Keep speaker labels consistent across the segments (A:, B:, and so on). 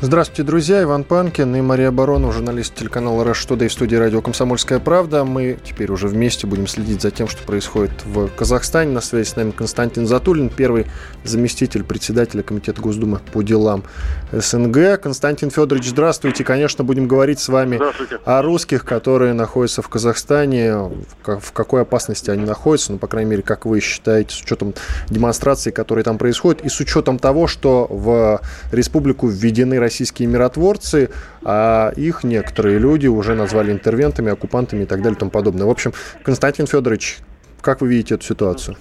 A: Здравствуйте, друзья. Иван Панкин и Мария Баронова, журналист телеканала «Раш Туда» и студии радио «Комсомольская правда». Мы теперь уже вместе будем следить за тем, что происходит в Казахстане. На связи с нами Константин Затулин, первый заместитель председателя Комитета Госдумы по делам СНГ. Константин Федорович, здравствуйте. Конечно, будем говорить с вами о русских, которые находятся в Казахстане, в какой опасности они находятся, ну, по крайней мере, как вы считаете, с учетом демонстраций, которые там происходят, и с учетом того, что в республику введены российские миротворцы, а их некоторые люди уже назвали интервентами, оккупантами и так далее и тому подобное. В общем, Константин Федорович, как вы видите эту ситуацию?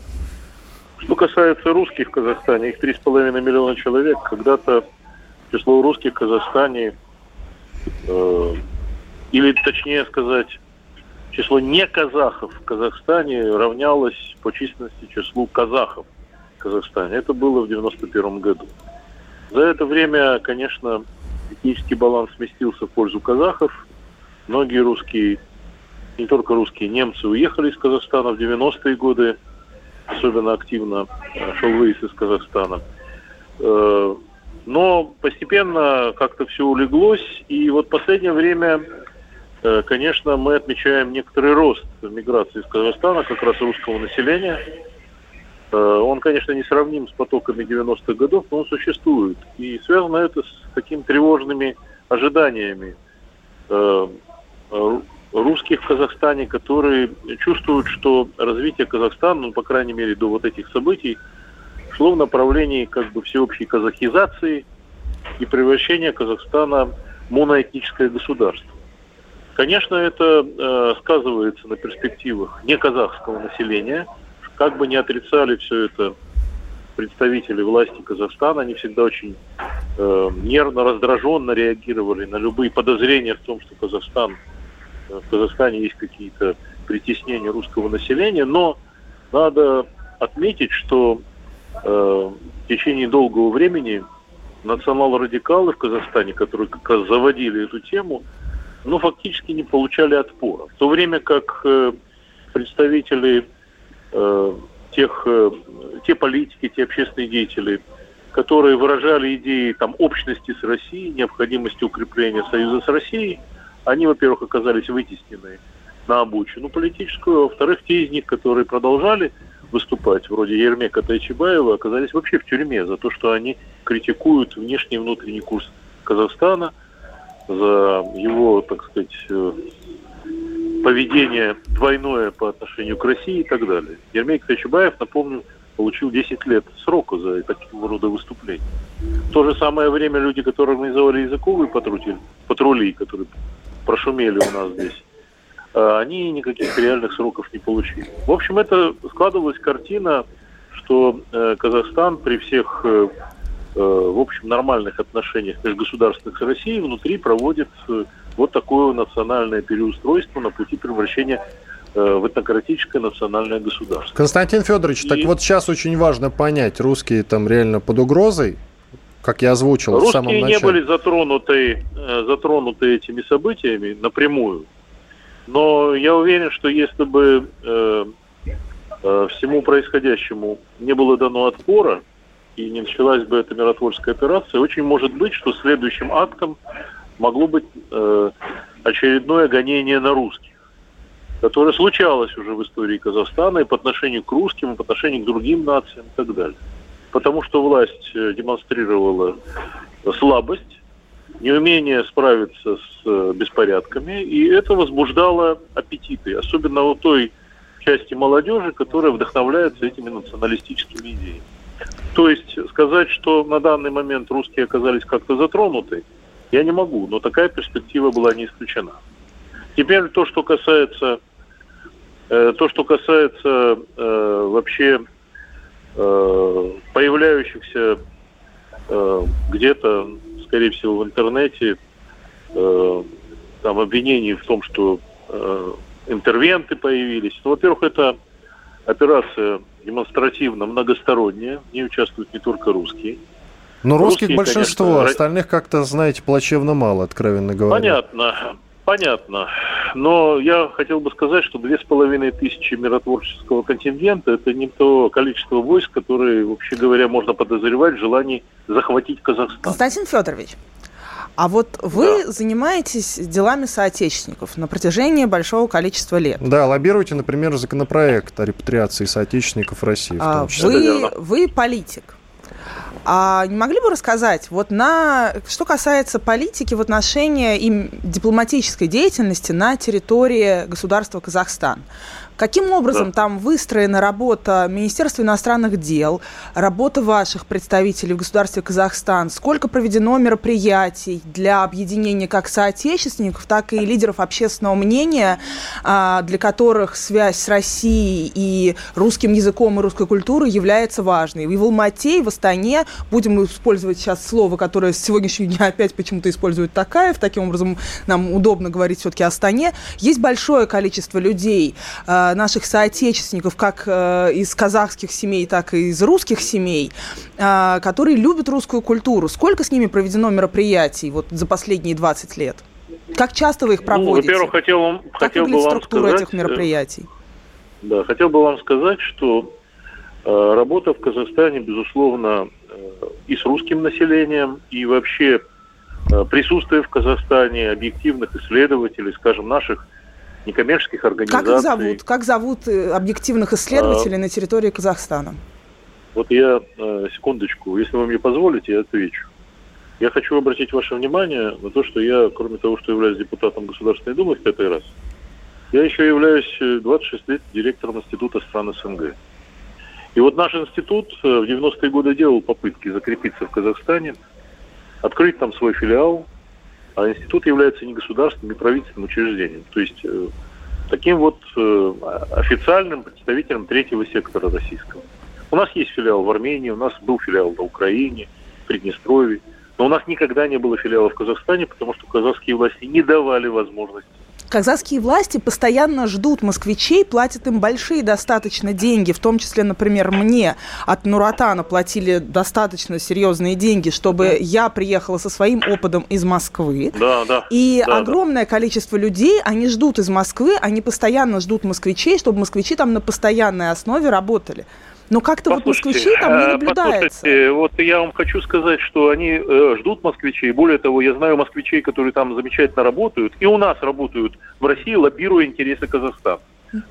B: Что касается русских в Казахстане, их 3,5 миллиона человек. Когда-то число русских в Казахстане, э, или точнее сказать, число не казахов в Казахстане равнялось по численности числу казахов в Казахстане. Это было в 91 году. За это время, конечно, этнический баланс сместился в пользу казахов. Многие русские, не только русские, немцы уехали из Казахстана в 90-е годы. Особенно активно э, шел выезд из Казахстана. Э, но постепенно как-то все улеглось. И вот в последнее время, э, конечно, мы отмечаем некоторый рост миграции из Казахстана, как раз русского населения. Э, он, конечно, не сравним с потоками 90-х годов, но он существует. И связано это с такими тревожными ожиданиями э, русских в Казахстане, которые чувствуют, что развитие Казахстана, ну, по крайней мере, до вот этих событий, шло в направлении как бы всеобщей казахизации и превращения Казахстана в моноэтническое государство. Конечно, это э, сказывается на перспективах не казахского населения – как бы не отрицали все это представители власти Казахстана, они всегда очень э, нервно, раздраженно реагировали на любые подозрения в том, что Казахстан, э, в Казахстане есть какие-то притеснения русского населения, но надо отметить, что э, в течение долгого времени национал-радикалы в Казахстане, которые как раз заводили эту тему, ну, фактически не получали отпора. В то время как э, представители э, тех, э, те политики, те общественные деятели, которые выражали идеи там, общности с Россией, необходимости укрепления союза с Россией, они, во-первых, оказались вытеснены на обочину политическую, а во-вторых, те из них, которые продолжали выступать, вроде Ермека Тайчебаева, оказались вообще в тюрьме за то, что они критикуют внешний и внутренний курс Казахстана, за его, так сказать, э, поведение двойное по отношению к России и так далее. Ермей Качубаев, напомню, получил 10 лет срока за такого рода выступления. В то же самое время люди, которые организовали языковые патрули, патрули которые прошумели у нас здесь, а, они никаких реальных сроков не получили. В общем, это складывалась картина, что э, Казахстан при всех, э, э, в общем, нормальных отношениях межгосударственных с Россией внутри проводит вот такое национальное переустройство на пути превращения э, в этнократическое национальное государство.
A: Константин Федорович, и... так вот сейчас очень важно понять, русские там реально под угрозой, как я озвучил
B: Русские
A: в самом начале.
B: не были затронуты, э, затронуты этими событиями напрямую, но я уверен, что если бы э, э, всему происходящему не было дано отпора, и не началась бы эта миротворческая операция, очень может быть, что следующим актом могло быть э, очередное гонение на русских, которое случалось уже в истории Казахстана и по отношению к русским, и по отношению к другим нациям и так далее. Потому что власть э, демонстрировала слабость, неумение справиться с э, беспорядками, и это возбуждало аппетиты, особенно у той части молодежи, которая вдохновляется этими националистическими идеями. То есть сказать, что на данный момент русские оказались как-то затронуты – я не могу, но такая перспектива была не исключена. Теперь то, что касается, э, то, что касается э, вообще э, появляющихся э, где-то, скорее всего, в интернете э, там обвинений в том, что э, интервенты появились. Ну, во-первых, это операция демонстративно многосторонняя, в ней участвуют не только русские.
A: Но русских Русские, большинство, конечно, остальных как-то, знаете, плачевно мало, откровенно говоря.
B: Понятно, понятно. но я хотел бы сказать, что две с половиной тысячи миротворческого контингента – это не то количество войск, которые, вообще говоря, можно подозревать в желании захватить Казахстан.
C: Константин Федорович, а вот вы да. занимаетесь делами соотечественников на протяжении большого количества лет.
A: Да, лоббируете, например, законопроект о репатриации соотечественников России.
C: А, вы, вы политик. А не могли бы рассказать, вот на, что касается политики в отношении им дипломатической деятельности на территории государства Казахстан? Каким образом да. там выстроена работа Министерства иностранных дел, работа ваших представителей в государстве Казахстан? Сколько проведено мероприятий для объединения как соотечественников, так и лидеров общественного мнения, а, для которых связь с Россией и русским языком и русской культурой является важной? И в Алмате, и в Астане, будем использовать сейчас слово, которое с сегодняшнего дня опять почему-то использует Такаев, таким образом нам удобно говорить все-таки о Астане, есть большое количество людей, а, наших соотечественников, как э, из казахских семей, так и из русских семей, э, которые любят русскую культуру. Сколько с ними проведено мероприятий вот за последние 20 лет? Как часто вы их проводите?
B: Ну, во-первых, хотел, вам,
C: как хотел бы вам структура сказать, этих э, мероприятий?
B: Да, хотел бы вам сказать, что э, работа в Казахстане, безусловно, э, и с русским населением, и вообще э, присутствие в Казахстане объективных исследователей, скажем, наших некоммерческих организаций.
C: Как их зовут? Как зовут э, объективных исследователей а, на территории Казахстана?
B: Вот я, э, секундочку, если вы мне позволите, я отвечу. Я хочу обратить ваше внимание на то, что я, кроме того, что являюсь депутатом Государственной Думы в пятый раз, я еще являюсь 26 э, лет директором Института стран СНГ. И вот наш институт в 90-е годы делал попытки закрепиться в Казахстане, открыть там свой филиал, а институт является не государственным, не правительственным учреждением. То есть э, таким вот э, официальным представителем третьего сектора российского. У нас есть филиал в Армении, у нас был филиал на Украине, в Приднестровье, но у нас никогда не было филиала в Казахстане, потому что казахские власти не давали возможности
C: Казахские власти постоянно ждут москвичей, платят им большие достаточно деньги, в том числе, например, мне от Нуратана платили достаточно серьезные деньги, чтобы я приехала со своим опытом из Москвы.
B: Да, да.
C: И
B: да,
C: огромное да. количество людей, они ждут из Москвы, они постоянно ждут москвичей, чтобы москвичи там на постоянной основе работали. Но как-то вот москвичей там не э, наблюдается.
B: Послушайте, вот я вам хочу сказать, что они э, ждут москвичей. Более того, я знаю москвичей, которые там замечательно работают, и у нас работают в России, лоббируя интересы Казахстана.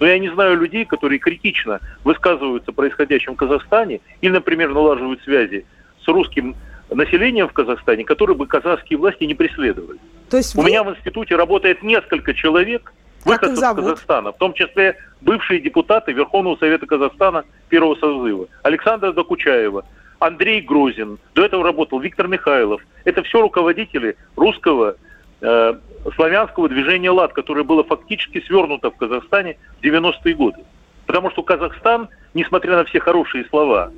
B: Но я не знаю людей, которые критично высказываются о происходящем в Казахстане или, например, налаживают связи с русским населением в Казахстане, которые бы казахские власти не преследовали. То есть вы... У меня в институте работает несколько человек, выходцев из Казахстана, в том числе бывшие депутаты Верховного Совета Казахстана первого созыва. Александра Докучаева, Андрей Грозин, до этого работал Виктор Михайлов. Это все руководители русского э, славянского движения «ЛАД», которое было фактически свернуто в Казахстане в 90-е годы. Потому что Казахстан, несмотря на все хорошие слова,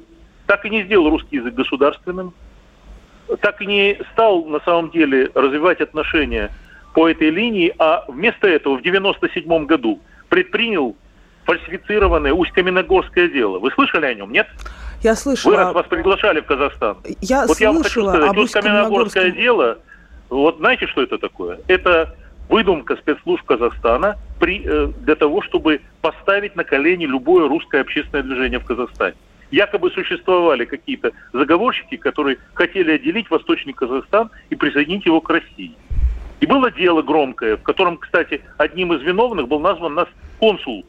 B: так и не сделал русский язык государственным, так и не стал на самом деле развивать отношения по этой линии, а вместо этого в 97 году предпринял фальсифицированное Усть-Каменогорское дело. Вы слышали о нем, нет?
C: Я слышала.
B: Вы раз вас приглашали в Казахстан.
C: Я
B: вот
C: слышала я вам хочу сказать,
B: Усть-Каменогорское дело, вот знаете, что это такое? Это выдумка спецслужб Казахстана при, э, для того, чтобы поставить на колени любое русское общественное движение в Казахстане. Якобы существовали какие-то заговорщики, которые хотели отделить Восточный Казахстан и присоединить его к России. И было дело громкое, в котором, кстати, одним из виновных был назван нас консул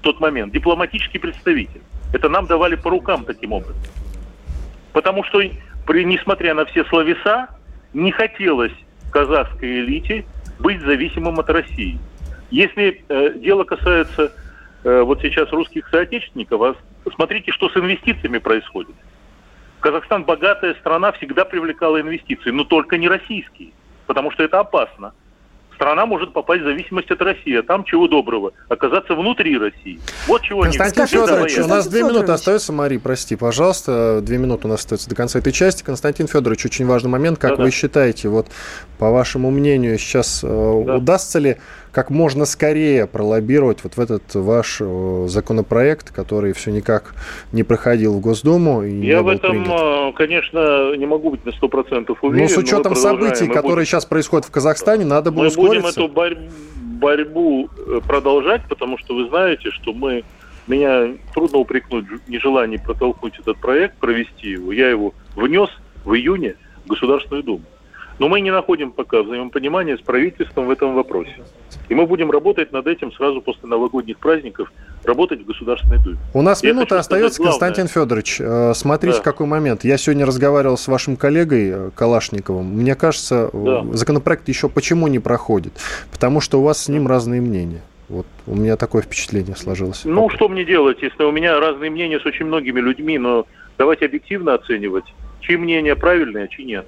B: в тот момент, дипломатический представитель. Это нам давали по рукам таким образом. Потому что, при, несмотря на все словеса, не хотелось казахской элите быть зависимым от России. Если э, дело касается э, вот сейчас русских соотечественников, а смотрите, что с инвестициями происходит. Казахстан богатая страна, всегда привлекала инвестиции, но только не российские потому что это опасно. Страна может попасть в зависимость от России, а там чего доброго, оказаться внутри России. Вот чего
A: Константин не Федорович, у нас две минуты остается, Мари, прости, пожалуйста, две минуты у нас остается до конца этой части. Константин Федорович, очень важный момент, как да -да. вы считаете, вот по вашему мнению, сейчас э, да. удастся ли как можно скорее пролоббировать вот в этот ваш законопроект, который все никак не проходил в Госдуму. И
B: Я в этом, принят. конечно, не могу быть на 100% уверен.
A: Но с учетом событий, которые будем, сейчас происходят в Казахстане, надо бы
B: мы
A: ускориться.
B: Мы будем эту борь- борьбу э, продолжать, потому что вы знаете, что мы меня трудно упрекнуть в нежелании протолкнуть этот проект, провести его. Я его внес в июне в Государственную Думу. Но мы не находим пока взаимопонимания с правительством в этом вопросе. И мы будем работать над этим сразу после новогодних праздников, работать в Государственной Думе.
A: У нас Я минута остается, Константин Федорович. Э, смотрите, да. какой момент. Я сегодня разговаривал с вашим коллегой э, Калашниковым. Мне кажется, да. законопроект еще почему не проходит? Потому что у вас с ним разные мнения. Вот у меня такое впечатление сложилось.
B: Ну, что мне делать, если у меня разные мнения с очень многими людьми, но давайте объективно оценивать, чьи мнения правильные, а чьи нет.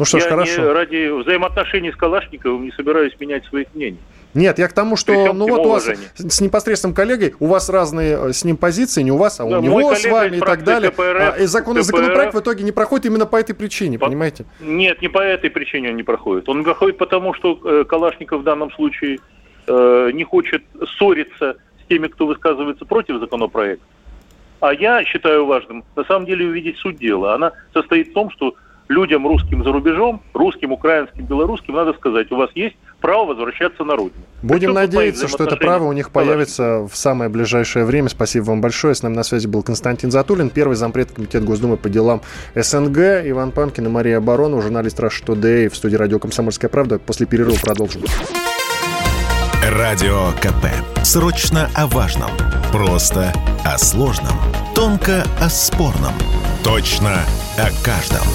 A: Ну что ж, я хорошо.
B: Не, ради взаимоотношений с Калашниковым не собираюсь менять своих мнений.
A: Нет, я к тому, что ну вот у вас с непосредственным коллегой, у вас разные э, с ним позиции, не у вас, а у да, него с вами и так далее. КПРФ, а, и закон, КПРФ. законопроект в итоге не проходит именно по этой причине, по... понимаете?
B: Нет, не по этой причине он не проходит. Он проходит потому, что э, Калашников в данном случае э, не хочет ссориться с теми, кто высказывается против законопроекта. А я считаю важным, на самом деле, увидеть суть дела. Она состоит в том, что людям русским за рубежом, русским, украинским, белорусским, надо сказать, у вас есть право возвращаться на родину.
A: Будем надеяться, что это право у них появится в самое ближайшее время. Спасибо вам большое. С нами на связи был Константин Затулин, первый зампред Комитета Госдумы по делам СНГ, Иван Панкин и Мария Баронова, журналист Rush Today в студии радио «Комсомольская правда». После перерыва продолжим.
D: Радио КП. Срочно о важном. Просто о сложном. Тонко о спорном. Точно о каждом.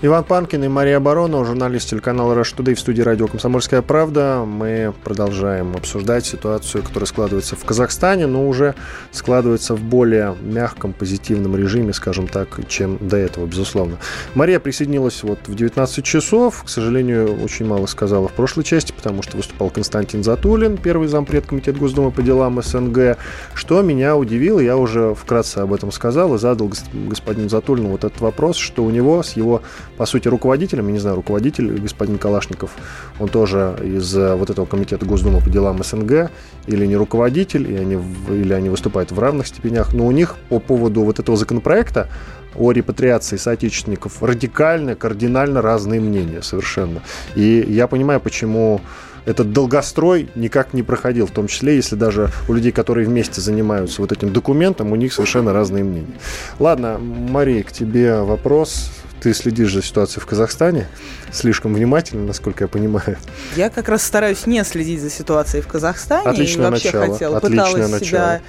A: Иван Панкин и Мария Баронова, журналист телеканала Rush Today в студии радио «Комсомольская правда». Мы продолжаем обсуждать ситуацию, которая складывается в Казахстане, но уже складывается в более мягком, позитивном режиме, скажем так, чем до этого, безусловно. Мария присоединилась вот в 19 часов. К сожалению, очень мало сказала в прошлой части, потому что выступал Константин Затулин, первый зампред Комитета Госдумы по делам СНГ. Что меня удивило, я уже вкратце об этом сказал и задал господину Затулину вот этот вопрос, что у него с его по сути, руководителем, я не знаю, руководитель господин Калашников, он тоже из э, вот этого комитета Госдумы по делам СНГ, или не руководитель, и они, или они выступают в равных степенях, но у них по поводу вот этого законопроекта о репатриации соотечественников радикально, кардинально разные мнения совершенно. И я понимаю, почему этот долгострой никак не проходил, в том числе, если даже у людей, которые вместе занимаются вот этим документом, у них совершенно разные мнения. Ладно, Мария, к тебе вопрос ты следишь за ситуацией в Казахстане слишком внимательно, насколько я понимаю.
C: Я как раз стараюсь не следить за ситуацией в Казахстане.
A: Отличное
C: и вообще
A: начало.
C: хотела,
A: Отличное
C: пыталась
A: начало.
C: себя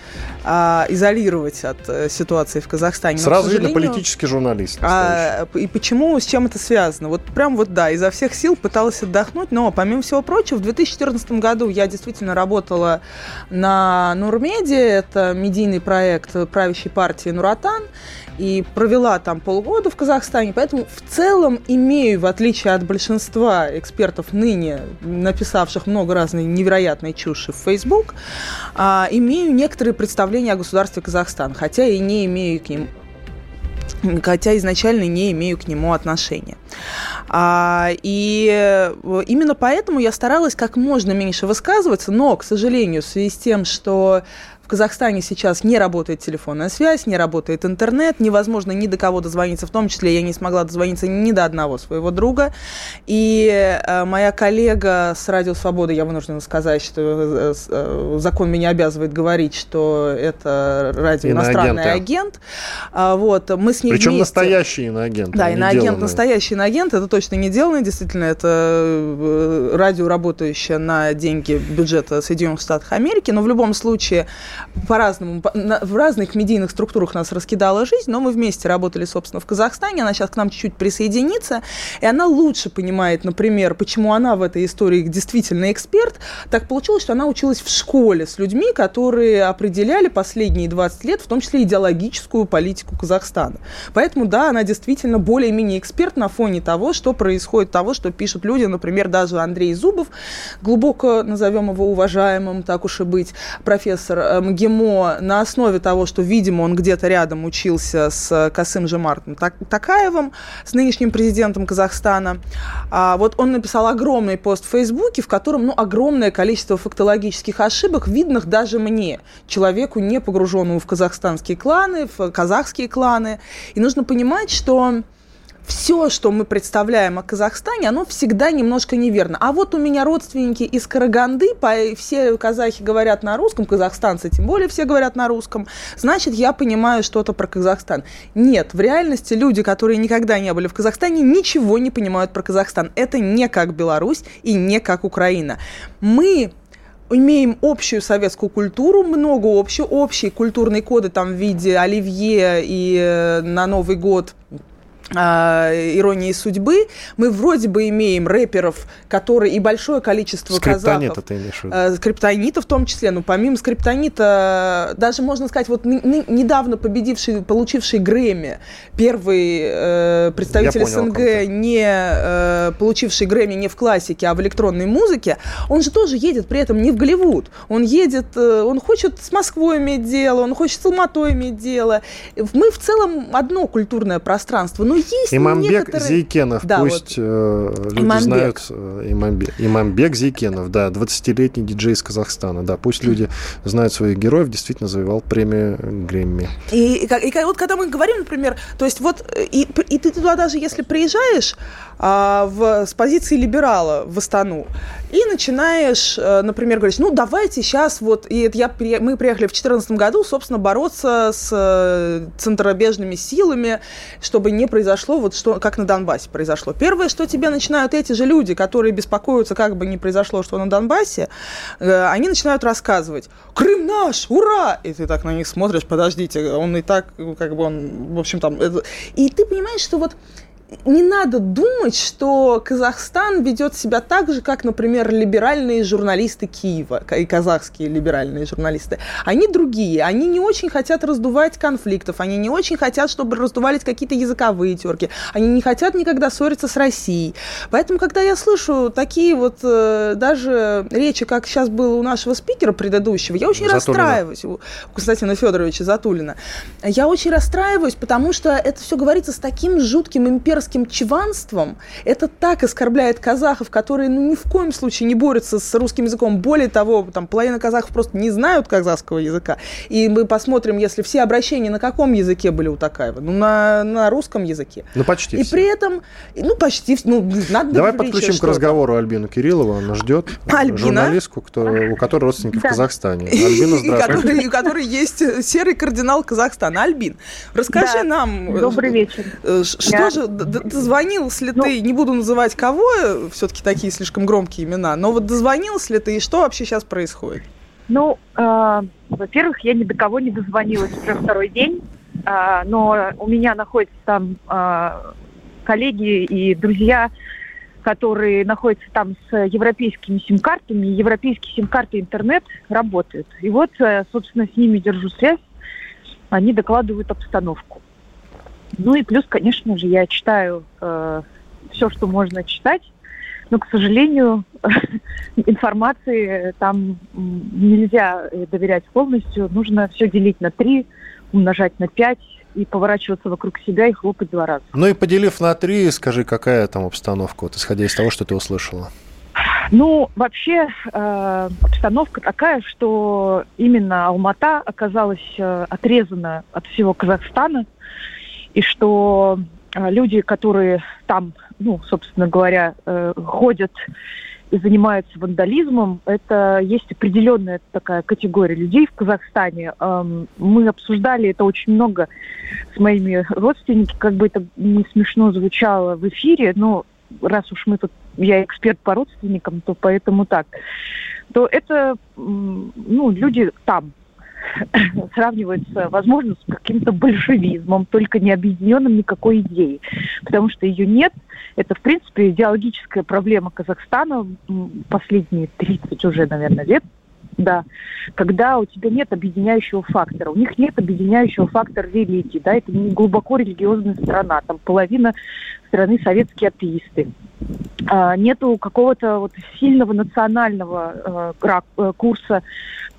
C: а, изолировать от а, ситуации в Казахстане.
A: Но, Сразу видно политический журналист.
C: А, и почему, с чем это связано? Вот прям вот да, изо всех сил пыталась отдохнуть, но помимо всего прочего, в 2014 году я действительно работала на Нурмеде, это медийный проект правящей партии Нуратан, и провела там полгода в Казахстане, поэтому в целом имею, в отличие от большинства экспертов ныне, написавших много разной невероятной чуши в Facebook, а, имею некоторые представления о государстве Казахстан, хотя и не имею к ним хотя изначально не имею к нему отношения. А, и именно поэтому я старалась как можно меньше высказываться, но, к сожалению, в связи с тем, что Казахстане сейчас не работает телефонная связь, не работает интернет, невозможно ни до кого дозвониться, в том числе я не смогла дозвониться ни до одного своего друга. И э, моя коллега с Радио Свободы, я вынуждена сказать, что э, э, закон меня обязывает говорить, что это радио иностранный агент. А, вот, мы с ней
A: Причем
C: вместе...
A: настоящий иноагент.
C: Да, иноагент, настоящий иноагент, это точно не деланный, действительно, это радио, работающее на деньги бюджета Соединенных Штатов Америки, но в любом случае по-разному, в разных медийных структурах нас раскидала жизнь, но мы вместе работали, собственно, в Казахстане, она сейчас к нам чуть-чуть присоединится, и она лучше понимает, например, почему она в этой истории действительно эксперт. Так получилось, что она училась в школе с людьми, которые определяли последние 20 лет, в том числе идеологическую политику Казахстана. Поэтому, да, она действительно более-менее эксперт на фоне того, что происходит, того, что пишут люди, например, даже Андрей Зубов, глубоко назовем его уважаемым, так уж и быть, профессор МГИМО на основе того, что, видимо, он где-то рядом учился с Касым Жемартом Такаевым, с нынешним президентом Казахстана. А, вот он написал огромный пост в Фейсбуке, в котором ну, огромное количество фактологических ошибок, видных даже мне, человеку, не погруженному в казахстанские кланы, в казахские кланы. И нужно понимать, что все, что мы представляем о Казахстане, оно всегда немножко неверно. А вот у меня родственники из Караганды, все казахи говорят на русском, казахстанцы тем более все говорят на русском, значит, я понимаю что-то про Казахстан. Нет, в реальности люди, которые никогда не были в Казахстане, ничего не понимают про Казахстан. Это не как Беларусь и не как Украина. Мы имеем общую советскую культуру, много общего, общие культурные коды там в виде оливье и э, на Новый год иронии судьбы, мы вроде бы имеем рэперов, которые и большое количество
A: Скриптонита казахов. ты имеешь в виду?
C: Э, скриптонита в том числе. Ну, помимо скриптонита, даже можно сказать, вот недавно победивший, получивший Грэмми, первый э, представитель понял, СНГ, не э, получивший Грэмми не в классике, а в электронной музыке, он же тоже едет при этом не в Голливуд. Он едет, э, он хочет с Москвой иметь дело, он хочет с Алматой иметь дело. Мы в целом одно культурное пространство. Ну, есть
A: Имамбек
C: некоторые...
A: Зейкенов, да, пусть вот. э, люди Имамбек. знают э, Имамбек. Имамбек Зейкенов, да, 20-летний диджей из Казахстана, да, пусть люди знают своих героев, действительно завоевал премию Грэмми.
C: И, и, и, вот когда мы говорим, например, то есть вот, и, и ты туда даже если приезжаешь, а, в, с позиции либерала в Астану и начинаешь, э, например, говорить, ну, давайте сейчас вот, и это я, мы приехали в 2014 году, собственно, бороться с э, центробежными силами, чтобы не произошло вот что, как на Донбассе произошло. Первое, что тебе начинают эти же люди, которые беспокоятся, как бы не произошло, что на Донбассе, э, они начинают рассказывать, Крым наш, ура! И ты так на них смотришь, подождите, он и так, как бы он, в общем, там... И ты понимаешь, что вот не надо думать, что Казахстан ведет себя так же, как, например, либеральные журналисты Киева и казахские либеральные журналисты. Они другие. Они не очень хотят раздувать конфликтов. Они не очень хотят, чтобы раздувались какие-то языковые терки. Они не хотят никогда ссориться с Россией. Поэтому, когда я слышу такие вот э, даже речи, как сейчас было у нашего спикера предыдущего, я очень Затулина. расстраиваюсь. У Константина Федоровича Затулина. Я очень расстраиваюсь, потому что это все говорится с таким жутким имперским имперским чванством, это так оскорбляет казахов, которые ну, ни в коем случае не борются с русским языком. Более того, там половина казахов просто не знают казахского языка. И мы посмотрим, если все обращения на каком языке были у Такаева? Ну, на, на русском языке.
A: Ну, почти
C: И
A: все.
C: при этом, ну, почти, ну,
A: надо Давай подключим к разговору Альбину Кириллову, она ждет.
C: Альбина?
A: Журналистку, кто, у которой родственники да. в Казахстане. Альбина,
C: здравствуйте. У которой есть серый кардинал Казахстана. Альбин, расскажи нам...
E: Э, Добрый вечер.
C: Э, что же, дозвонился ли ну, ты, не буду называть кого, все-таки такие слишком громкие имена, но вот дозвонился ли ты и что вообще сейчас происходит?
E: Ну, э, во-первых, я ни до кого не дозвонилась уже второй день, э, но у меня находятся там э, коллеги и друзья, которые находятся там с европейскими сим-картами, европейские сим-карты интернет работают. И вот, э, собственно, с ними держу связь, они докладывают обстановку. Ну и плюс, конечно же, я читаю э, все, что можно читать, но, к сожалению, информации там нельзя доверять полностью. Нужно все делить на три, умножать на пять и поворачиваться вокруг себя и хлопать два раза.
A: Ну и поделив на три, скажи, какая там обстановка, вот исходя из того, что ты услышала?
E: Ну, вообще э, обстановка такая, что именно Алмата оказалась э, отрезана от всего Казахстана и что э, люди, которые там, ну, собственно говоря, э, ходят и занимаются вандализмом, это есть определенная такая категория людей в Казахстане. Эм, мы обсуждали это очень много с моими родственниками, как бы это не смешно звучало в эфире, но раз уж мы тут, я эксперт по родственникам, то поэтому так, то это, ну, люди там, сравнивается, возможно, с каким-то большевизмом, только не объединенным никакой идеей, потому что ее нет. Это, в принципе, идеологическая проблема Казахстана последние 30 уже, наверное, лет, да, когда у тебя нет объединяющего фактора. У них нет объединяющего фактора религии, да, это не глубоко религиозная страна, там половина страны советские атеисты. А, нету какого-то вот сильного национального э, э курса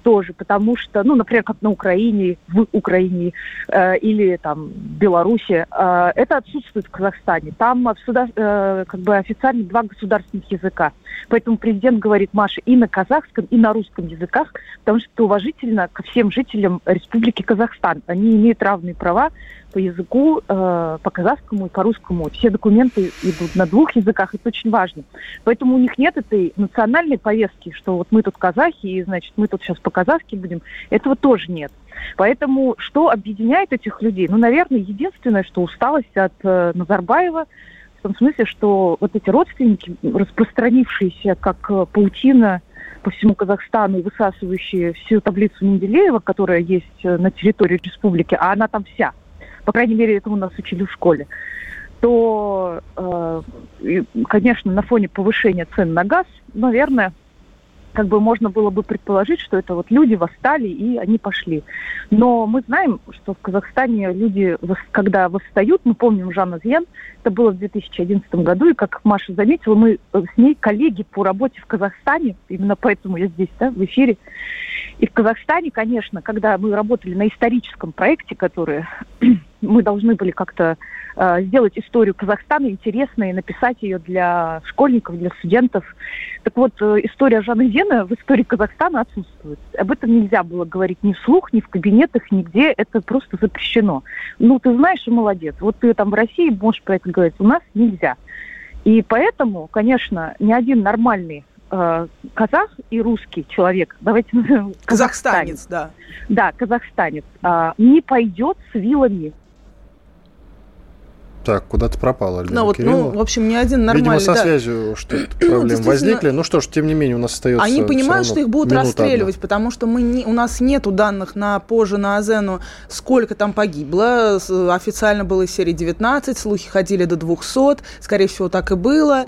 E: тоже, потому что, ну, например, как на Украине, в Украине э, или там Беларуси, э, это отсутствует в Казахстане. Там э, как бы официально два государственных языка. Поэтому президент говорит, Маша, и на казахском, и на русском языках, потому что уважительно ко всем жителям Республики Казахстан. Они имеют равные права по языку, э, по казахскому и по русскому. Все документы идут на двух языках, это очень важно. Поэтому у них нет этой национальной повестки, что вот мы тут казахи, и, значит, мы тут сейчас по-казахски будем. Этого тоже нет. Поэтому что объединяет этих людей? Ну, наверное, единственное, что усталость от э, Назарбаева, в том смысле, что вот эти родственники, распространившиеся как э, паутина по всему Казахстану и высасывающие всю таблицу Менделеева, которая есть э, на территории республики, а она там вся, по крайней мере, этому нас учили в школе, то, э, конечно, на фоне повышения цен на газ, наверное, как бы можно было бы предположить, что это вот люди восстали и они пошли. Но мы знаем, что в Казахстане люди, когда восстают, мы помним Жанна Зьен, это было в 2011 году, и как Маша заметила, мы с ней коллеги по работе в Казахстане, именно поэтому я здесь, да, в эфире. И в Казахстане, конечно, когда мы работали на историческом проекте, который мы должны были как-то э, сделать историю Казахстана интересной написать ее для школьников, для студентов. Так вот, э, история Жанны Зена в истории Казахстана отсутствует. Об этом нельзя было говорить ни вслух, ни в кабинетах, нигде. Это просто запрещено. Ну, ты знаешь, и молодец. Вот ты там в России можешь про это говорить. У нас нельзя. И поэтому, конечно, ни один нормальный э, казах и русский человек, давайте назовем
C: казахстанец, казахстанец да.
E: Да, казахстанец, э, не пойдет с вилами
A: так, куда-то пропала
C: Альбина ну, вот, Ну, в общем, ни один нормальный...
A: Видимо, со да. связью что-то проблемы возникли. Ну что ж, тем не менее, у нас остается
C: Они понимают, что их будут расстреливать, одна. потому что мы не, у нас нету данных на позже, на Азену, сколько там погибло. Официально было из серии 19, слухи ходили до 200. Скорее всего, так и было.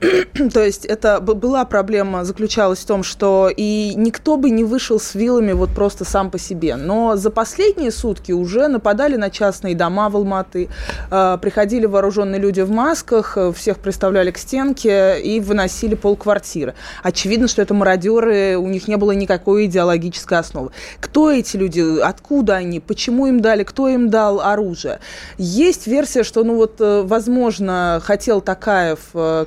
C: То есть это была проблема, заключалась в том, что и никто бы не вышел с вилами вот просто сам по себе. Но за последние сутки уже нападали на частные дома в Алматы, э, приходили вооруженные люди в масках, э, всех представляли к стенке и выносили полквартиры. Очевидно, что это мародеры, у них не было никакой идеологической основы. Кто эти люди, откуда они, почему им дали, кто им дал оружие? Есть версия, что, ну вот, э, возможно, хотел Такаев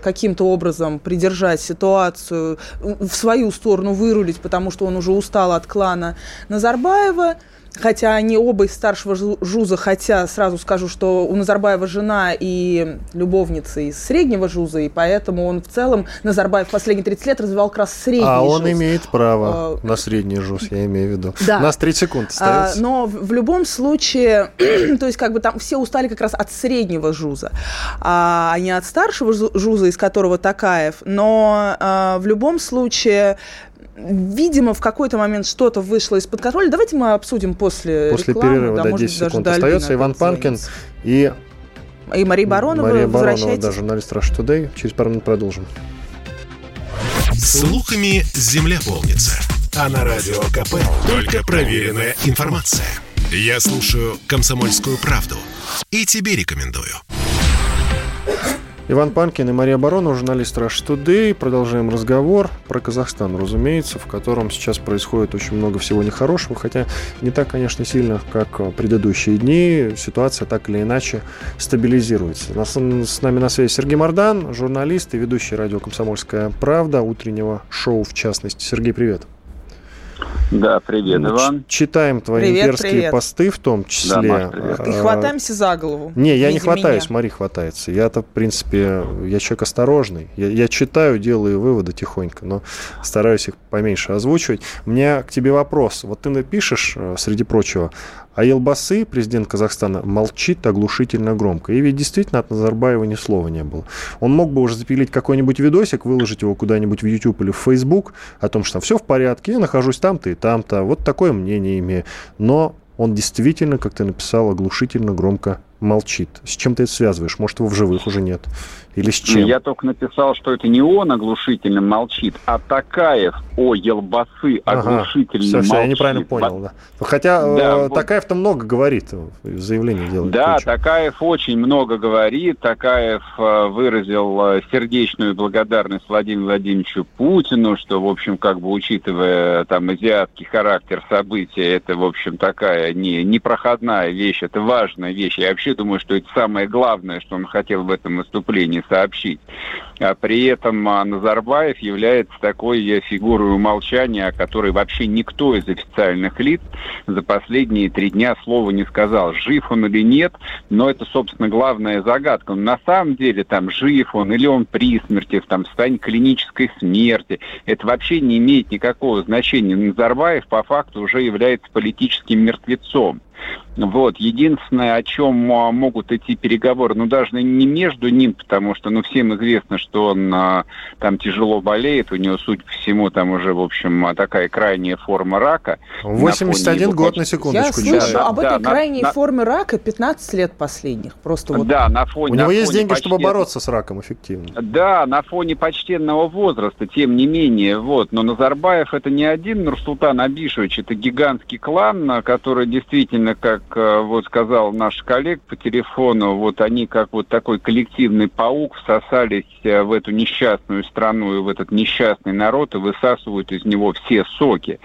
C: каким-то образом придержать ситуацию, в свою сторону вырулить, потому что он уже устал от клана Назарбаева – Хотя они оба из старшего жуза, хотя сразу скажу, что у Назарбаева жена и любовница из среднего жуза, и поэтому он в целом, Назарбаев последние 30 лет развивал как раз средний
A: А
C: жуз.
A: он имеет право а, на средний жуз, я имею в виду. Да. У нас 30 секунд а, остается.
C: А, но в любом случае, то есть как бы там все устали как раз от среднего жуза, а не от старшего жуза, из которого Такаев. Но а, в любом случае видимо, в какой-то момент что-то вышло из-под контроля. Давайте мы обсудим после
A: После
C: рекламы,
A: перерыва, да, 10 секунд остается. Иван Панкин и...
C: И Мария Баронова,
A: Мария Баронова, да, журналист Rush Today. Через пару минут продолжим.
D: Слухами земля полнится. А на радио КП только проверенная информация. Я слушаю «Комсомольскую правду» и тебе рекомендую.
A: Иван Панкин и Мария Баронова, журналист Rush Today. Продолжаем разговор про Казахстан, разумеется, в котором сейчас происходит очень много всего нехорошего, хотя не так, конечно, сильно, как предыдущие дни. Ситуация так или иначе стабилизируется. С нами на связи Сергей Мордан, журналист и ведущий радио «Комсомольская правда», утреннего шоу в частности. Сергей, привет.
F: Да, привет, Иван.
A: Читаем твои привет, имперские привет. посты в том числе. Да, Маш,
C: привет. И хватаемся за голову.
A: Не, я не хватаюсь, меня. Мари хватается. Я-то, в принципе, я человек осторожный. Я, я читаю, делаю выводы тихонько, но стараюсь их поменьше озвучивать. У меня к тебе вопрос. Вот ты напишешь, э, среди прочего, а Елбасы, президент Казахстана, молчит оглушительно громко. И ведь действительно от Назарбаева ни слова не было. Он мог бы уже запилить какой-нибудь видосик, выложить его куда-нибудь в YouTube или в Facebook о том, что там все в порядке, я нахожусь там-то и там-то, вот такое мнение имею. Но он действительно, как ты написал, оглушительно громко молчит? С чем ты это связываешь? Может, его в живых уже нет? Или с чем?
F: Я только написал, что это не он оглушительно молчит, а Такаев о Елбасы оглушительно ага, все, молчит.
A: Все, я неправильно понял, да. Хотя да, э, Такаев-то много говорит, заявление делает.
F: Да, кучу. Такаев очень много говорит. Такаев э, выразил э, сердечную благодарность Владимиру Владимировичу Путину, что, в общем, как бы учитывая там азиатский характер события, это, в общем, такая не, непроходная вещь, это важная вещь. Я вообще думаю, что это самое главное, что он хотел в этом выступлении сообщить. А при этом Назарбаев является такой э, фигурой умолчания, о которой вообще никто из официальных лиц за последние три дня слова не сказал. Жив он или нет, но это, собственно, главная загадка. На самом деле, там, жив он или он при смерти, там, в состоянии клинической смерти, это вообще не имеет никакого значения. Назарбаев по факту уже является политическим мертвецом. Вот. Единственное, о чем а, могут идти переговоры, ну, даже не между ним, потому что, ну, всем известно, что он а, там тяжело болеет, у него, судя по всему, там уже, в общем, а, такая крайняя форма рака.
A: 81 на год, на секундочку.
C: Я слышу да, об да, этой да, крайней на, форме рака 15 лет последних. Просто вот.
F: Да, на фоне...
A: У него
F: на
A: есть деньги, почтен... чтобы бороться с раком эффективно.
F: Да, на фоне почтенного возраста, тем не менее, вот. Но Назарбаев это не один Нурсултан Абишевич, это гигантский клан, который действительно, как Э, вот сказал наш коллег по телефону, вот они как вот такой коллективный паук всосались в эту несчастную страну и в этот несчастный народ и высасывают из него все соки.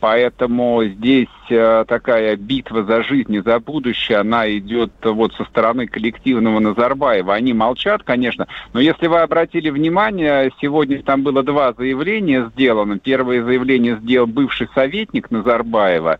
F: Поэтому здесь э, такая битва за жизнь и за будущее, она идет вот со стороны коллективного Назарбаева. Они молчат, конечно, но если вы обратили внимание, сегодня там было два заявления сделано. Первое заявление сделал бывший советник Назарбаева,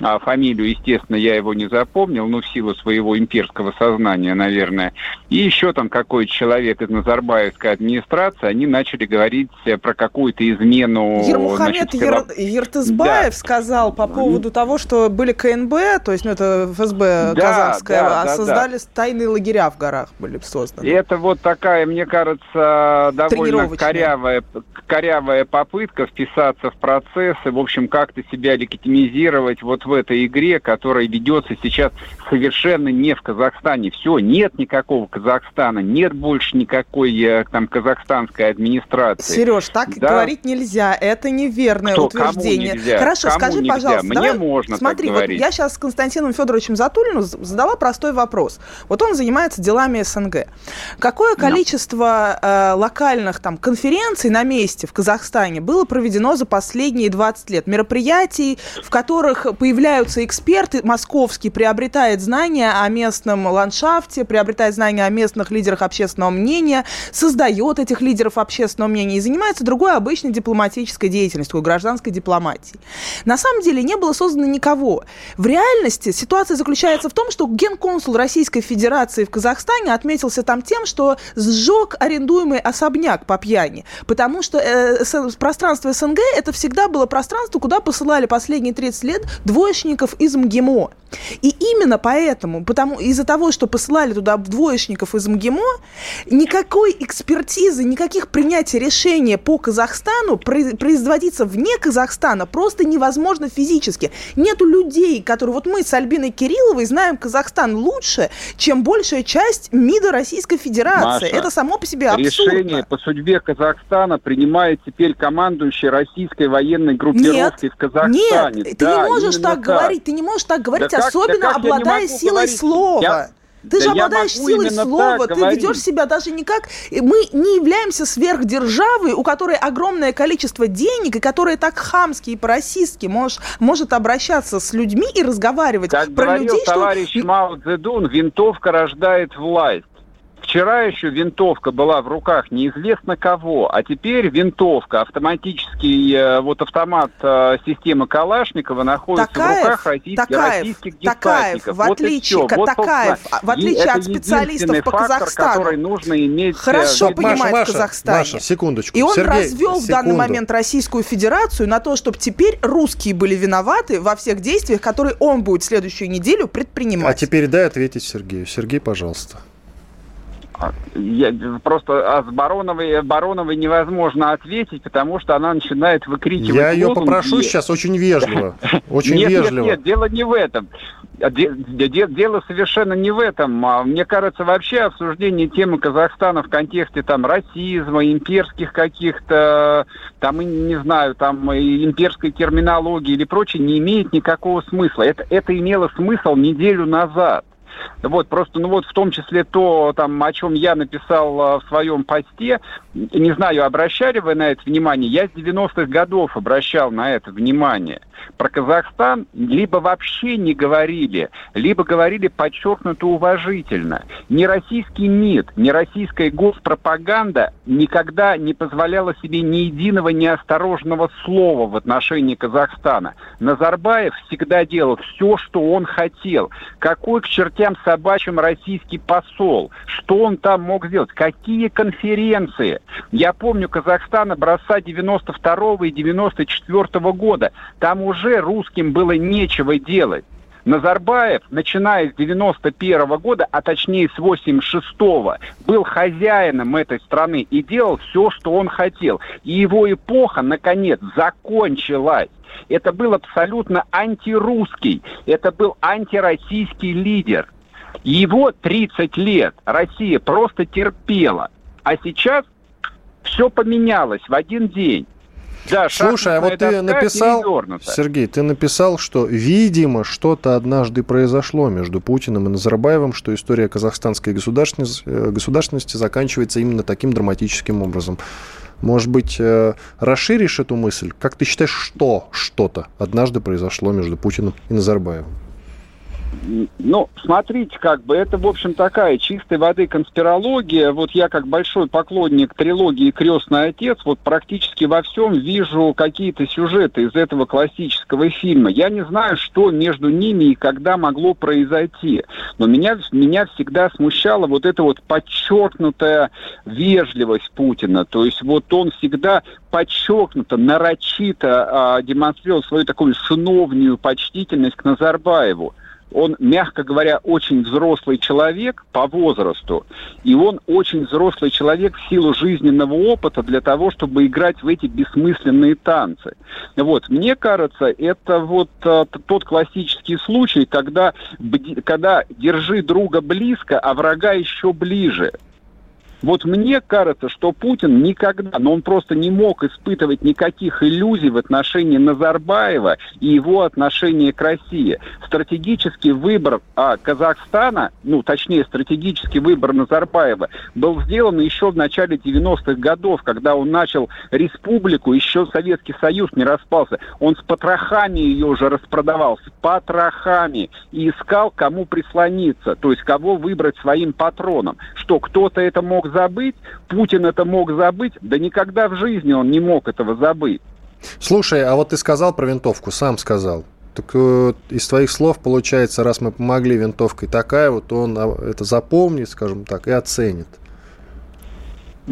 F: а фамилию, естественно, я его не запомнил, но в силу своего имперского сознания, наверное. И еще там какой-то человек из Назарбаевской администрации, они начали говорить про какую-то измену...
C: Ермухамед значит, Ер... Ертызбаев да. сказал по поводу того, что были КНБ, то есть ну, это ФСБ да, казахская, да, а да, создали да. тайные лагеря в горах были созданы.
F: И это вот такая, мне кажется, довольно корявая, корявая попытка вписаться в процесс и, в общем, как-то себя легитимизировать вот в этой игре, которая ведется сейчас совершенно не в Казахстане. Все, нет никакого Казахстана, нет больше никакой э, там казахстанской администрации.
C: Сереж, так да. говорить нельзя, это неверное
F: Кто,
C: утверждение.
F: Кому нельзя?
C: Хорошо,
F: кому
C: скажи,
F: нельзя?
C: пожалуйста,
F: Мне
C: давай,
F: можно
C: смотри,
F: так
C: вот
F: говорить.
C: я сейчас с Константином Федоровичем Затулину задала простой вопрос. Вот он занимается делами СНГ. Какое количество э, локальных там конференций на месте в Казахстане было проведено за последние 20 лет? Мероприятий, в которых появились появляются эксперты московские, приобретает знания о местном ландшафте, приобретает знания о местных лидерах общественного мнения, создает этих лидеров общественного мнения и занимается другой обычной дипломатической деятельностью, гражданской дипломатией. На самом деле не было создано никого. В реальности ситуация заключается в том, что генконсул Российской Федерации в Казахстане отметился там тем, что сжег арендуемый особняк по пьяни, потому что э, пространство СНГ это всегда было пространство, куда посылали последние 30 лет двое двоечников из МГИМО. И именно поэтому, потому из-за того, что посылали туда двоечников из МГИМО, никакой экспертизы, никаких принятий решения по Казахстану производиться вне Казахстана просто невозможно физически. Нету людей, которые... Вот мы с Альбиной Кирилловой знаем Казахстан лучше, чем большая часть МИДа Российской Федерации. Маша, Это само по себе абсурдно.
F: Решение по судьбе Казахстана принимает теперь командующий российской военной группировки
C: нет,
F: в Казахстане.
C: Нет, да, ты не можешь так так говорить, ты не можешь так говорить, да особенно как, да обладая силой говорить? слова. Я... Ты да же обладаешь силой слова, ты говорить. ведешь себя даже не как... Мы не являемся сверхдержавой, у которой огромное количество денег, и которая так хамски и по-российски может, может обращаться с людьми и разговаривать
F: как
C: про
F: говорил
C: людей,
F: товарищ что... Мао Цзэдун, винтовка рождает власть. Вчера еще винтовка была в руках неизвестно кого, а теперь винтовка, автоматический э, вот автомат э, системы Калашникова находится Такаев, в руках российских,
C: Такаев,
F: российских
C: Такаев, в отличие, вот Такаев, вот, в отличие от специалистов по фактор, Казахстану,
F: который нужно иметь
C: э, хорошо понимает Маша, в Казахстане.
A: Маша, секундочку.
C: И он
A: Сергей,
C: развел секунду. в данный момент Российскую Федерацию на то, чтобы теперь русские были виноваты во всех действиях, которые он будет в следующую неделю предпринимать.
A: А теперь дай ответить Сергею. Сергей, пожалуйста.
F: Я, просто а с Бароновой, Бароновой невозможно ответить, потому что она начинает выкрикивать
A: Я ее попрошу сейчас очень вежливо. Очень
F: нет,
A: вежливо.
F: Нет, нет, дело не в этом. Дело совершенно не в этом. А мне кажется, вообще обсуждение темы Казахстана в контексте там расизма, имперских каких-то, там, не знаю, там имперской терминологии или прочее не имеет никакого смысла. Это, это имело смысл неделю назад. Вот, просто, ну вот, в том числе то, там, о чем я написал а, в своем посте, не знаю, обращали вы на это внимание, я с 90-х годов обращал на это внимание. Про Казахстан либо вообще не говорили, либо говорили подчеркнуто уважительно. Ни российский МИД, ни российская госпропаганда никогда не позволяла себе ни единого неосторожного слова в отношении Казахстана. Назарбаев всегда делал все, что он хотел. Какой к чертям собачьим российский посол? Что он там мог сделать? Какие конференции? Я помню Казахстан образца 92 и 94 года. Там уже русским было нечего делать. Назарбаев, начиная с 91 года, а точнее с 86-го, был хозяином этой страны и делал все, что он хотел. И его эпоха, наконец, закончилась. Это был абсолютно антирусский, это был антироссийский лидер. Его 30 лет Россия просто терпела. А сейчас все поменялось в один день.
A: Да, Слушай, а вот ты написал, Сергей, ты написал, что, видимо, что-то однажды произошло между Путиным и Назарбаевым, что история казахстанской государственности, э, государственности заканчивается именно таким драматическим образом. Может быть, э, расширишь эту мысль? Как ты считаешь, что что-то однажды произошло между Путиным и Назарбаевым?
F: Ну, смотрите, как бы это, в общем, такая чистой воды конспирология. Вот я, как большой поклонник трилогии «Крестный отец», вот практически во всем вижу какие-то сюжеты из этого классического фильма. Я не знаю, что между ними и когда могло произойти. Но меня, меня всегда смущала вот эта вот подчеркнутая вежливость Путина. То есть вот он всегда подчеркнуто, нарочито а, демонстрировал свою такую сыновнюю почтительность к Назарбаеву он, мягко говоря, очень взрослый человек по возрасту, и он очень взрослый человек в силу жизненного опыта для того, чтобы играть в эти бессмысленные танцы. Вот, мне кажется, это вот а, тот классический случай, когда, когда держи друга близко, а врага еще ближе. Вот мне кажется, что Путин никогда, но он просто не мог испытывать никаких иллюзий в отношении Назарбаева и его отношения к России. Стратегический выбор а, Казахстана, ну, точнее, стратегический выбор Назарбаева был сделан еще в начале 90-х годов, когда он начал республику, еще Советский Союз не распался. Он с потрохами ее уже распродавал, с потрохами, и искал, кому прислониться, то есть кого выбрать своим патроном. Что кто-то это мог забыть, Путин это мог забыть, да никогда в жизни он не мог этого забыть.
A: Слушай, а вот ты сказал про винтовку, сам сказал. Так э, из твоих слов получается, раз мы помогли винтовкой такая, вот он а, это запомнит, скажем так, и оценит.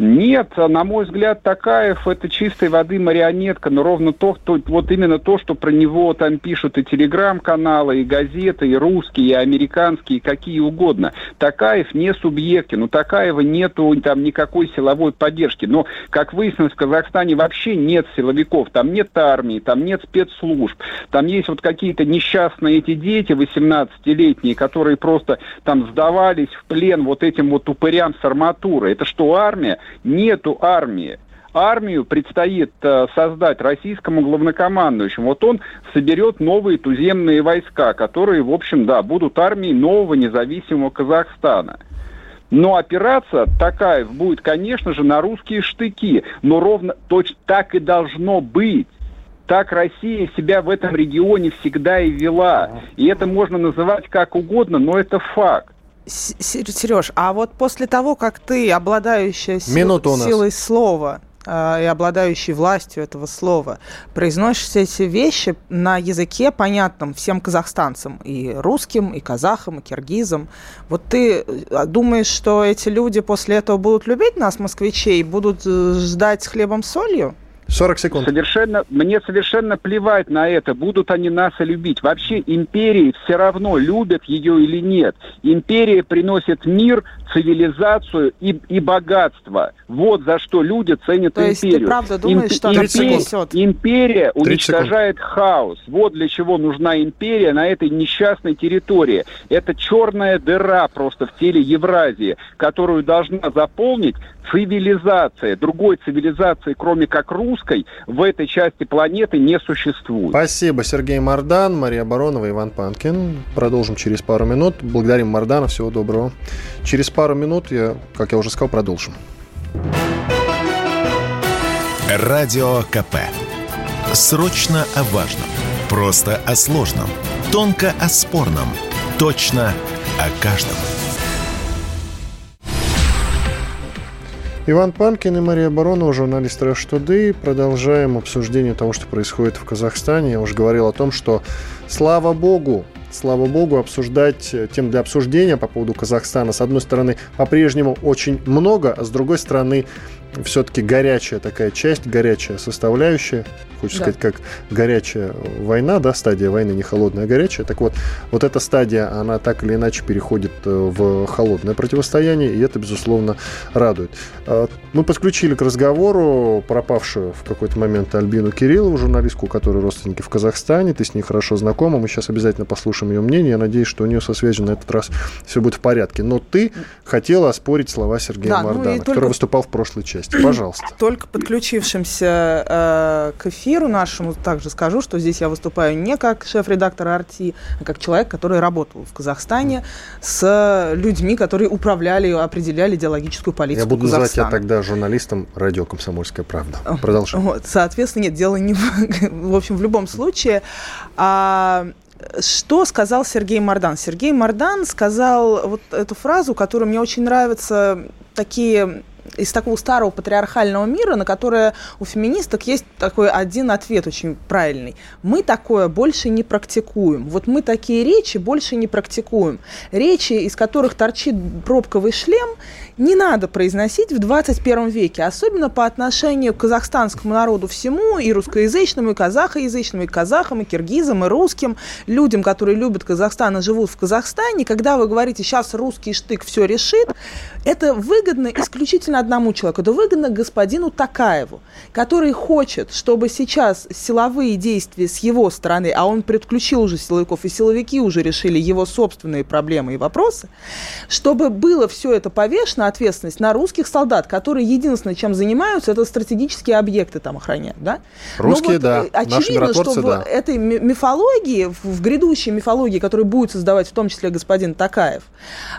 F: Нет, на мой взгляд, Такаев это чистой воды марионетка, но ровно то, то, вот именно то, что про него там пишут и телеграм-каналы, и газеты, и русские, и американские, и какие угодно. Такаев не субъектен, у Такаева нету там никакой силовой поддержки. Но, как выяснилось, в Казахстане вообще нет силовиков, там нет армии, там нет спецслужб, там есть вот какие-то несчастные эти дети 18-летние, которые просто там сдавались в плен вот этим вот упырям с арматуры. Это что, армия? Нету армии. Армию предстоит э, создать российскому главнокомандующему. Вот он соберет новые туземные войска, которые, в общем, да, будут армией нового независимого Казахстана. Но операция такая будет, конечно же, на русские штыки. Но ровно точно так и должно быть. Так Россия себя в этом регионе всегда и вела. И это можно называть как угодно, но это факт.
C: Сереж, а вот после того, как ты, обладающая сил, силой слова, э, и обладающий властью этого слова, произносишь эти вещи на языке, понятном всем казахстанцам, и русским, и казахам, и киргизам. Вот ты э, думаешь, что эти люди после этого будут любить нас, москвичей, будут э, ждать с хлебом солью?
A: 40 секунд.
F: Совершенно, мне совершенно плевать на это, будут они нас любить. Вообще империи все равно, любят ее или нет. Империя приносит мир, цивилизацию и, и богатство. Вот за что люди ценят
C: То есть
F: империю.
C: ты правда думаешь,
F: Имп-
C: что
F: империя,
C: она принесет?
F: империя
A: 30
F: уничтожает хаос. Вот для чего нужна империя на этой несчастной территории. Это черная дыра просто в теле Евразии, которую должна заполнить цивилизация. Другой цивилизации, кроме как русской, в этой части планеты не существует.
A: Спасибо, Сергей Мардан, Мария Баронова, Иван Панкин. Продолжим через пару минут. Благодарим Мардана, всего доброго. Через пару минут, я, как я уже сказал, продолжим.
D: Радио КП. Срочно о важном. Просто о сложном. Тонко о спорном. Точно о каждом.
A: Иван Панкин и Мария Баронова, журналист Rush Today. Продолжаем обсуждение того, что происходит в Казахстане. Я уже говорил о том, что слава богу, слава богу, обсуждать э, тем для обсуждения по поводу Казахстана, с одной стороны, по-прежнему очень много, а с другой стороны, все-таки горячая такая часть, горячая составляющая, хочется
C: Да.
A: сказать, как горячая война, да, стадия войны, не холодная, а горячая. Так вот, вот эта стадия, она так или иначе переходит э, в холодное противостояние, и это, безусловно, радует. Э, Мы подключили к разговору пропавшую в какой-то момент Альбину Кириллову, журналистку, у которой родственники в Казахстане, ты с ней хорошо знакома, мы сейчас обязательно послушаем ее мнение, я надеюсь, что у нее со связью на этот раз все будет в порядке. Но ты хотела оспорить слова Сергея
C: Да, ну
A: Мардана,
C: только-
A: который выступал в прошлой части. Пожалуйста.
C: Только подключившимся э, к эфиру нашему также скажу, что здесь я выступаю не как шеф-редактор «Арти», а как человек, который работал в Казахстане с людьми, которые управляли, определяли идеологическую политику
A: Я буду называть тебя тогда журналистом радио «Комсомольская правда». Продолжай.
C: Вот, соответственно, нет, дело не в... Общем, в любом случае... а, что сказал Сергей Мардан? Сергей Мардан сказал вот эту фразу, которая мне очень нравится, такие из такого старого патриархального мира, на которое у феминисток есть такой один ответ очень правильный. Мы такое больше не практикуем. Вот мы такие речи больше не практикуем. Речи, из которых торчит пробковый шлем, не надо произносить в 21 веке, особенно по отношению к казахстанскому народу всему, и русскоязычному, и казахоязычному, и казахам, и киргизам, и русским, людям, которые любят Казахстан и живут в Казахстане, когда вы говорите, сейчас русский штык все решит, это выгодно исключительно одному человеку, это выгодно господину Такаеву, который хочет, чтобы сейчас силовые действия с его стороны, а он предключил уже силовиков, и силовики уже решили его собственные проблемы и вопросы, чтобы было все это повешено, ответственность на русских солдат, которые единственное, чем занимаются, это стратегические объекты там охраняют, да? Но
A: Русские, да.
C: э, Очевидно, что в
A: да.
C: этой ми- мифологии, в- грядущей мифологии, которую будет создавать в том числе господин Такаев,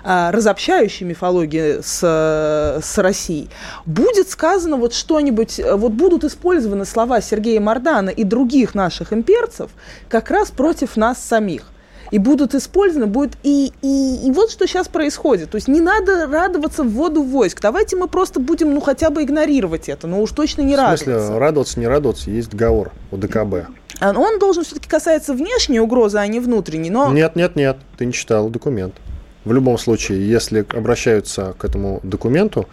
C: а, разобщающей мифологии с, с Россией, будет сказано вот что-нибудь, э, вот будут использованы слова Сергея Мардана и других наших имперцев как раз против нас самих. И будут использованы, будет и, и, и вот что сейчас происходит. То есть не надо радоваться вводу войск. Давайте мы просто будем, ну, хотя бы игнорировать это, но уж точно не
A: В
C: радоваться.
A: смысле, радоваться, не радоваться, есть договор у ДКБ.
C: А Он должен все-таки касаться внешней угрозы, а не внутренней. Но
A: Нет, нет, нет, ты не читал документ. В любом случае, если обращаются к этому документу,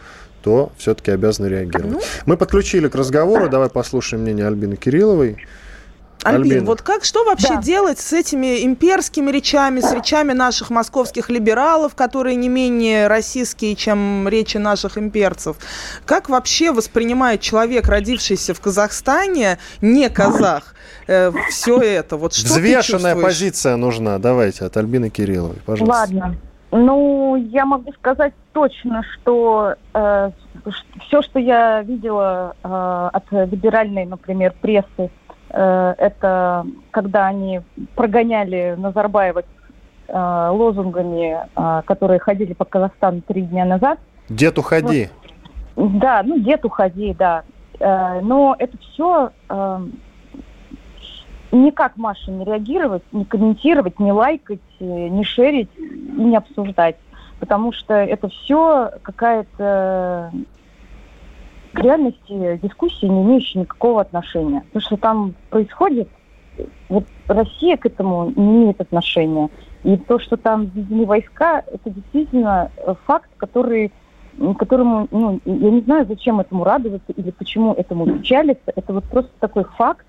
A: то все-таки обязаны реагировать.
C: Ну.
A: Мы подключили к разговору, давай послушаем мнение Альбины Кирилловой.
C: Альбин,
A: Альбина.
C: вот как, что вообще
E: Да.
C: делать с этими имперскими речами, с речами наших московских либералов, которые не менее российские, чем речи наших имперцев? Как вообще воспринимает человек, родившийся в Казахстане, не казах, все это? Вот что
A: Взвешенная позиция нужна. Давайте от Альбины Кирилловой, пожалуйста.
E: Ладно. Ну, я могу сказать точно, что все, что я видела э, от либеральной, например, прессы, э, это когда они прогоняли Назарбаева э, лозунгами, э, которые ходили по Казахстану три дня назад.
A: Дед, уходи.
E: Да, ну дед уходи, да. Э, но это все никак, Маша, не реагировать, не комментировать, не лайкать, э, не шерить и не обсуждать. Потому что это все какая-то к реальности дискуссии, не имеющая никакого отношения. То, что там происходит, вот Россия к этому не имеет отношения. И то, что там введены войска, это действительно факт, который которому, ну, я не знаю, зачем этому радоваться или почему этому печалиться. Это вот просто такой факт.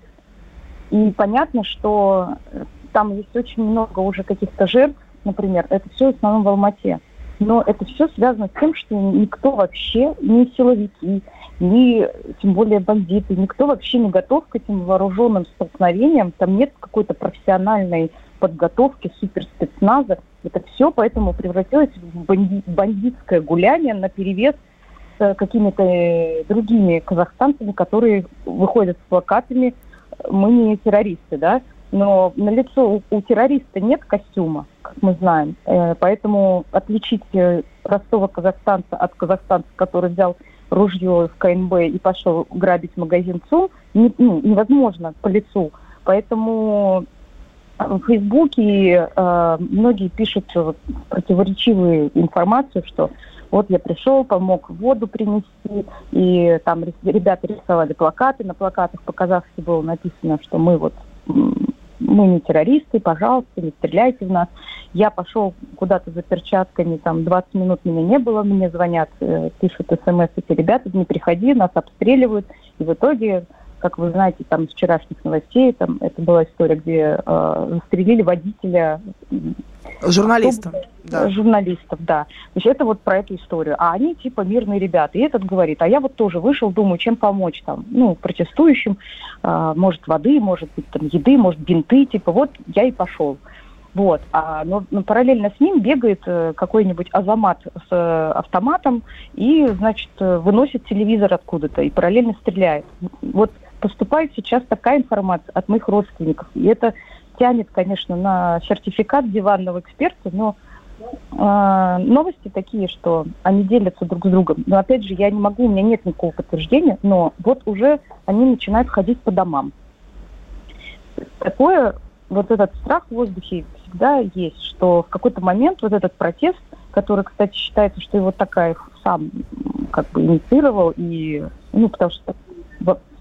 E: И понятно, что э, там есть очень много уже каких-то жертв, например, это все в основном в Алмате. Но это все связано с тем, что никто вообще, ни силовики, ни тем более бандиты, никто вообще не готов к этим вооруженным столкновениям. Там нет какой-то профессиональной подготовки суперспецназа. Это все поэтому превратилось в банди- бандитское гуляние на перевес с какими-то э, другими казахстанцами, которые выходят с плакатами «Мы не террористы», да? Но на лицо у, террориста нет костюма, как мы знаем. Э, поэтому отличить э, простого казахстанца от казахстанца, который взял ружье в КНБ и пошел грабить магазин ЦУМ, ну, невозможно по лицу. Поэтому в Фейсбуке э, многие пишут противоречивую информацию, что вот я пришел, помог воду принести, и там ребята рисовали плакаты, на плакатах по-казахски было написано, что мы вот мы не террористы, пожалуйста, не стреляйте в нас. Я пошел куда-то за перчатками, там 20 минут меня не было, мне звонят, э, пишут смс эти ребята, не приходи, нас обстреливают. И в итоге, как вы знаете, там из вчерашних новостей, там это была история, где э, застрелили водителя
C: Журналистов.
E: Да. Журналистов, да. Значит, это вот про эту историю. А они типа мирные ребята. И этот говорит, а я вот тоже вышел, думаю, чем помочь там, ну, протестующим. А, может, воды, может быть, там, еды, может, бинты, типа, вот я и пошел. Вот. А, но, но параллельно с ним бегает э, какой-нибудь Азамат с э, автоматом и, значит, э, выносит телевизор откуда-то и параллельно стреляет. Вот поступает сейчас такая информация от моих родственников. И это тянет, конечно, на сертификат диванного эксперта, но э, новости такие, что они делятся друг с другом. Но опять же, я не могу, у меня нет никакого подтверждения, но вот уже они начинают ходить по домам. Такое, вот этот страх в воздухе всегда есть, что в какой-то момент вот этот протест, который, кстати, считается, что его Такаев сам как бы инициировал, и, ну, потому что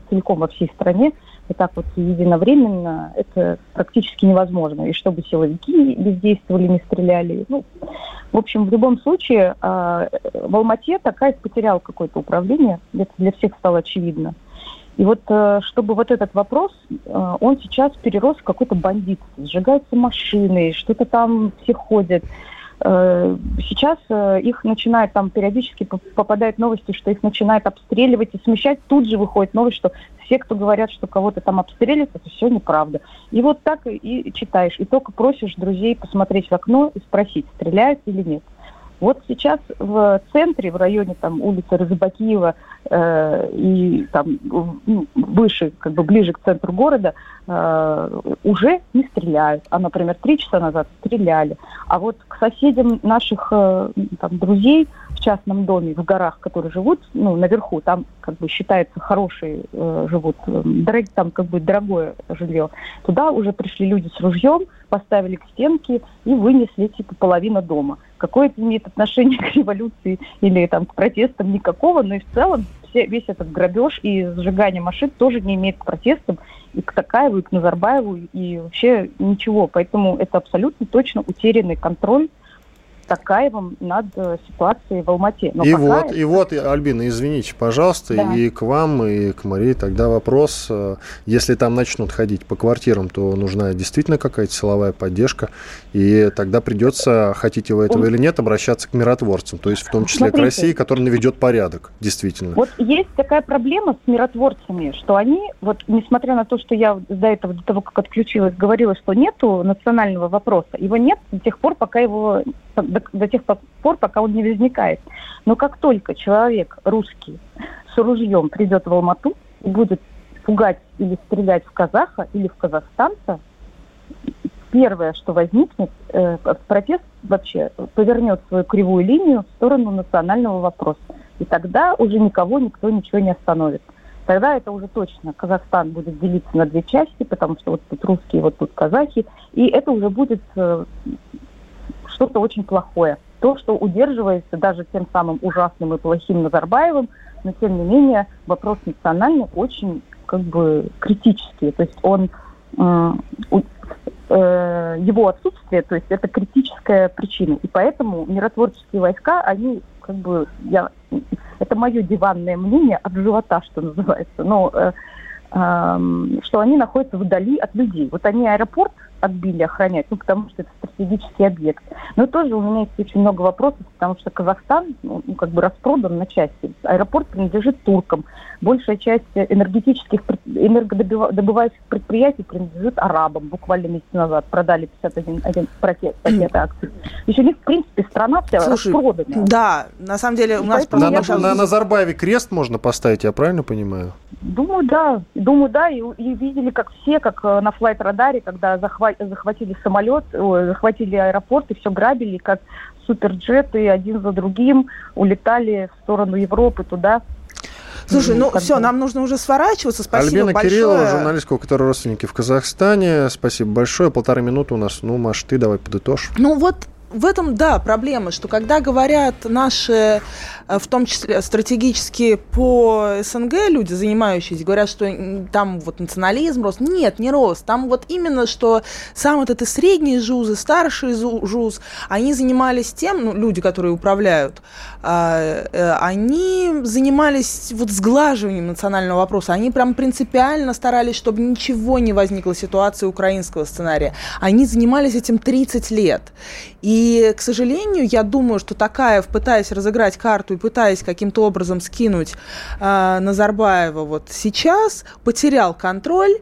E: целиком во всей стране, и так вот единовременно, это практически невозможно. И чтобы силовики бездействовали, не стреляли. Ну, в общем, в любом случае, э, в Алмате такая потерял какое-то управление, это для всех стало очевидно. И вот э, чтобы вот этот вопрос, э, он сейчас перерос в какой-то бандит. Сжигаются машины, что-то там все ходят. Э, сейчас э, их начинают там периодически попадают новости, что их начинают обстреливать и смещать. Тут же выходит новость, что все, кто говорят, что кого-то там обстреливают, это все неправда. И вот так и читаешь. И только просишь друзей посмотреть в окно и спросить, стреляют или нет. Вот сейчас в центре, в районе там улицы Розыбакиева э, и там ну, выше, как бы ближе к центру города, э, уже не стреляют. А, например, три часа назад стреляли. А вот к соседям наших э, там, друзей в частном доме в горах, которые живут, ну, наверху, там как бы считается хорошие э, живут, э, дорог, там как бы дорогое жилье. Туда уже пришли люди с ружьем, поставили к стенке и вынесли типа половину дома. Какое это имеет отношение к революции или там к протестам? Никакого, но и в целом все, весь этот грабеж и сжигание машин тоже не имеет к протестам и к Такаеву, и к Назарбаеву, и вообще ничего. Поэтому это абсолютно точно утерянный контроль Такаевым над э, ситуацией в Алмате.
A: Но и, вот, это... и вот, Альбина, извините, пожалуйста, да. и к вам, и к Марии тогда вопрос. Э, если там начнут ходить по квартирам, то нужна действительно какая-то силовая поддержка, и тогда придется, хотите вы этого Он... или нет, обращаться к миротворцам, то есть в том числе Смотрите, к России, которая наведет порядок, действительно.
E: Вот есть такая проблема с миротворцами, что они, вот несмотря на то, что я до этого, до того, как отключилась, говорила, что нету национального вопроса, его нет до тех пор, пока его до, до тех пор, пока он не возникает. Но как только человек русский с ружьем придет в Алмату и будет пугать или стрелять в казаха или в казахстанца, первое, что возникнет, э, протест вообще повернет свою кривую линию в сторону национального вопроса. И тогда уже никого никто ничего не остановит. Тогда это уже точно Казахстан будет делиться на две части, потому что вот тут русские, вот тут казахи. И это уже будет э, что-то очень плохое. То, что удерживается даже тем самым ужасным и плохим Назарбаевым, но тем не менее вопрос национальный очень как бы критический. То есть он э, его отсутствие, то есть это критическая причина. И поэтому миротворческие войска, они как бы, я это мое диванное мнение от живота, что называется, но э, э, что они находятся вдали от людей. Вот они аэропорт отбили охранять, ну, потому что это стратегический объект. Но тоже у меня есть очень много вопросов, потому что Казахстан, ну, ну как бы распродан на части. Аэропорт принадлежит туркам. Большая часть энергетических, энергодобывающих предприятий принадлежит арабам. Буквально месяц назад продали 51 один пакет, пакет акций. Еще не, в принципе, страна вся
C: Слушай, распродана. Да, на самом деле у нас...
A: На, на, на Назарбаеве крест можно поставить, я правильно понимаю?
E: Думаю, да. Думаю, да. И, и видели, как все, как э, на флайт-радаре, когда захват, захватили самолет, ой, захватили аэропорт и все грабили, как суперджеты один за другим улетали в сторону Европы туда.
C: Слушай, ну, ну все, нам нужно уже сворачиваться. Спасибо
A: Альбина
C: большое.
A: Кириллова, журналистка, у которой родственники в Казахстане. Спасибо большое. Полторы минуты у нас. Ну, Маш, ты давай подытожь.
C: Ну вот в этом, да, проблема, что когда говорят наши, в том числе стратегически по СНГ люди, занимающиеся, говорят, что там вот национализм рос. Нет, не рос. Там вот именно, что сам этот и средний ЖУЗ, и старший ЖУЗ, они занимались тем, ну, люди, которые управляют, а, э, они занимались вот сглаживанием национального вопроса. Они прям принципиально старались, чтобы ничего не возникло ситуации украинского сценария. Они занимались этим 30 лет. И, к сожалению, я думаю, что Такаев, пытаясь разыграть карту пытаясь каким-то образом скинуть э, Назарбаева вот сейчас, потерял контроль,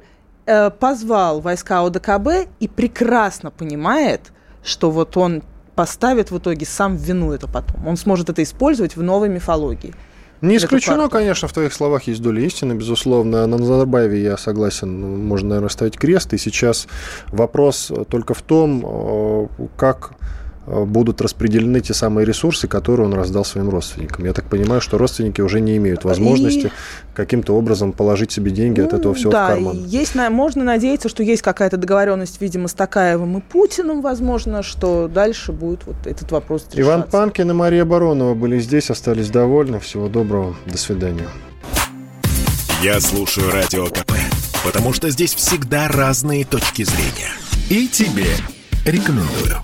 C: э, позвал войска ОДКБ и прекрасно понимает, что вот он поставит в итоге сам в вину это потом. Он сможет это использовать в новой мифологии.
A: Не исключено, конечно, в твоих словах есть доля истины, безусловно. На Назарбаеве я согласен, можно, наверное, ставить крест. И сейчас вопрос только в том, э, как будут распределены те самые ресурсы, которые он раздал своим родственникам. Я так понимаю, что родственники уже не имеют возможности и... каким-то образом положить себе деньги ну, от этого всего
C: да,
A: в карман.
C: Есть, можно надеяться, что есть какая-то договоренность, видимо, с Такаевым и Путиным, возможно, что дальше будет вот этот вопрос решаться.
A: Иван Панкин и Мария Баронова были здесь, остались довольны. Всего доброго. До свидания.
D: Я слушаю Радио КП, потому что здесь всегда разные точки зрения. И тебе рекомендую.